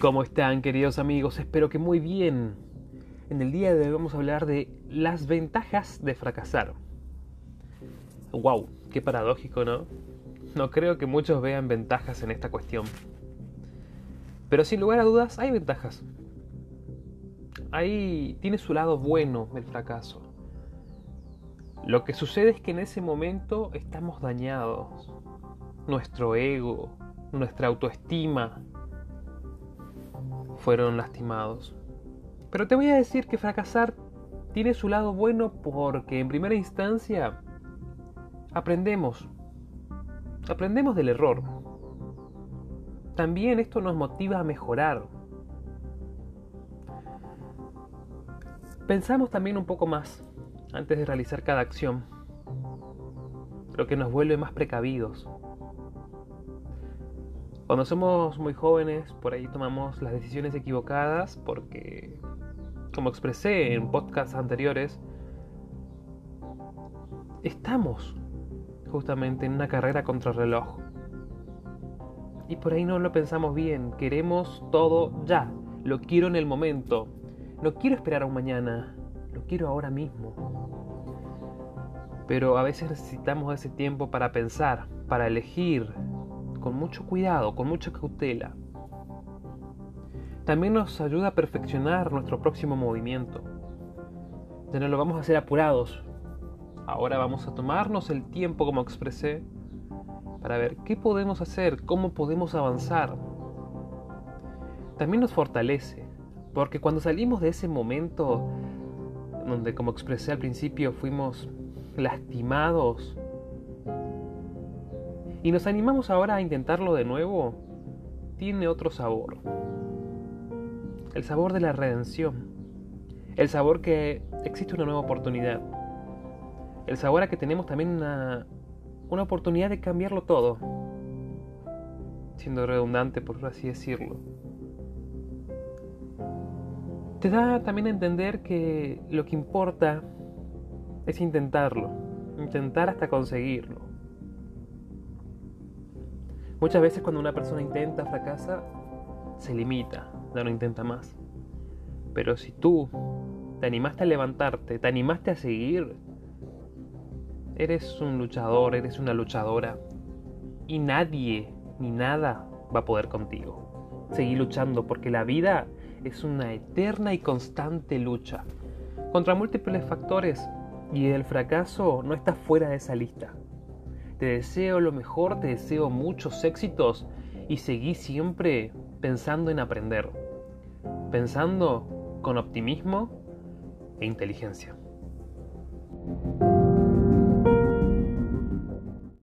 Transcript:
¿Cómo están queridos amigos? Espero que muy bien. En el día de hoy vamos a hablar de las ventajas de fracasar. ¡Wow! Qué paradójico, ¿no? No creo que muchos vean ventajas en esta cuestión. Pero sin lugar a dudas hay ventajas. Ahí tiene su lado bueno el fracaso. Lo que sucede es que en ese momento estamos dañados. Nuestro ego, nuestra autoestima fueron lastimados. Pero te voy a decir que fracasar tiene su lado bueno porque en primera instancia aprendemos. Aprendemos del error. También esto nos motiva a mejorar. Pensamos también un poco más antes de realizar cada acción, lo que nos vuelve más precavidos. Cuando somos muy jóvenes, por ahí tomamos las decisiones equivocadas porque, como expresé en podcasts anteriores, estamos justamente en una carrera contra el reloj. Y por ahí no lo pensamos bien, queremos todo ya, lo quiero en el momento, no quiero esperar a un mañana, lo quiero ahora mismo. Pero a veces necesitamos ese tiempo para pensar, para elegir, con mucho cuidado, con mucha cautela. También nos ayuda a perfeccionar nuestro próximo movimiento. Ya no lo vamos a hacer apurados. Ahora vamos a tomarnos el tiempo, como expresé, para ver qué podemos hacer, cómo podemos avanzar. También nos fortalece, porque cuando salimos de ese momento donde, como expresé al principio, fuimos lastimados y nos animamos ahora a intentarlo de nuevo, tiene otro sabor. El sabor de la redención. El sabor que existe una nueva oportunidad. El sabor a que tenemos también una, una oportunidad de cambiarlo todo. Siendo redundante, por así decirlo. Te da también a entender que lo que importa es intentarlo. Intentar hasta conseguirlo. Muchas veces cuando una persona intenta, fracasa, se limita, ya no intenta más. Pero si tú te animaste a levantarte, te animaste a seguir, eres un luchador, eres una luchadora. Y nadie ni nada va a poder contigo. Seguir luchando porque la vida es una eterna y constante lucha contra múltiples factores y el fracaso no está fuera de esa lista. Te deseo lo mejor, te deseo muchos éxitos y seguí siempre pensando en aprender, pensando con optimismo e inteligencia.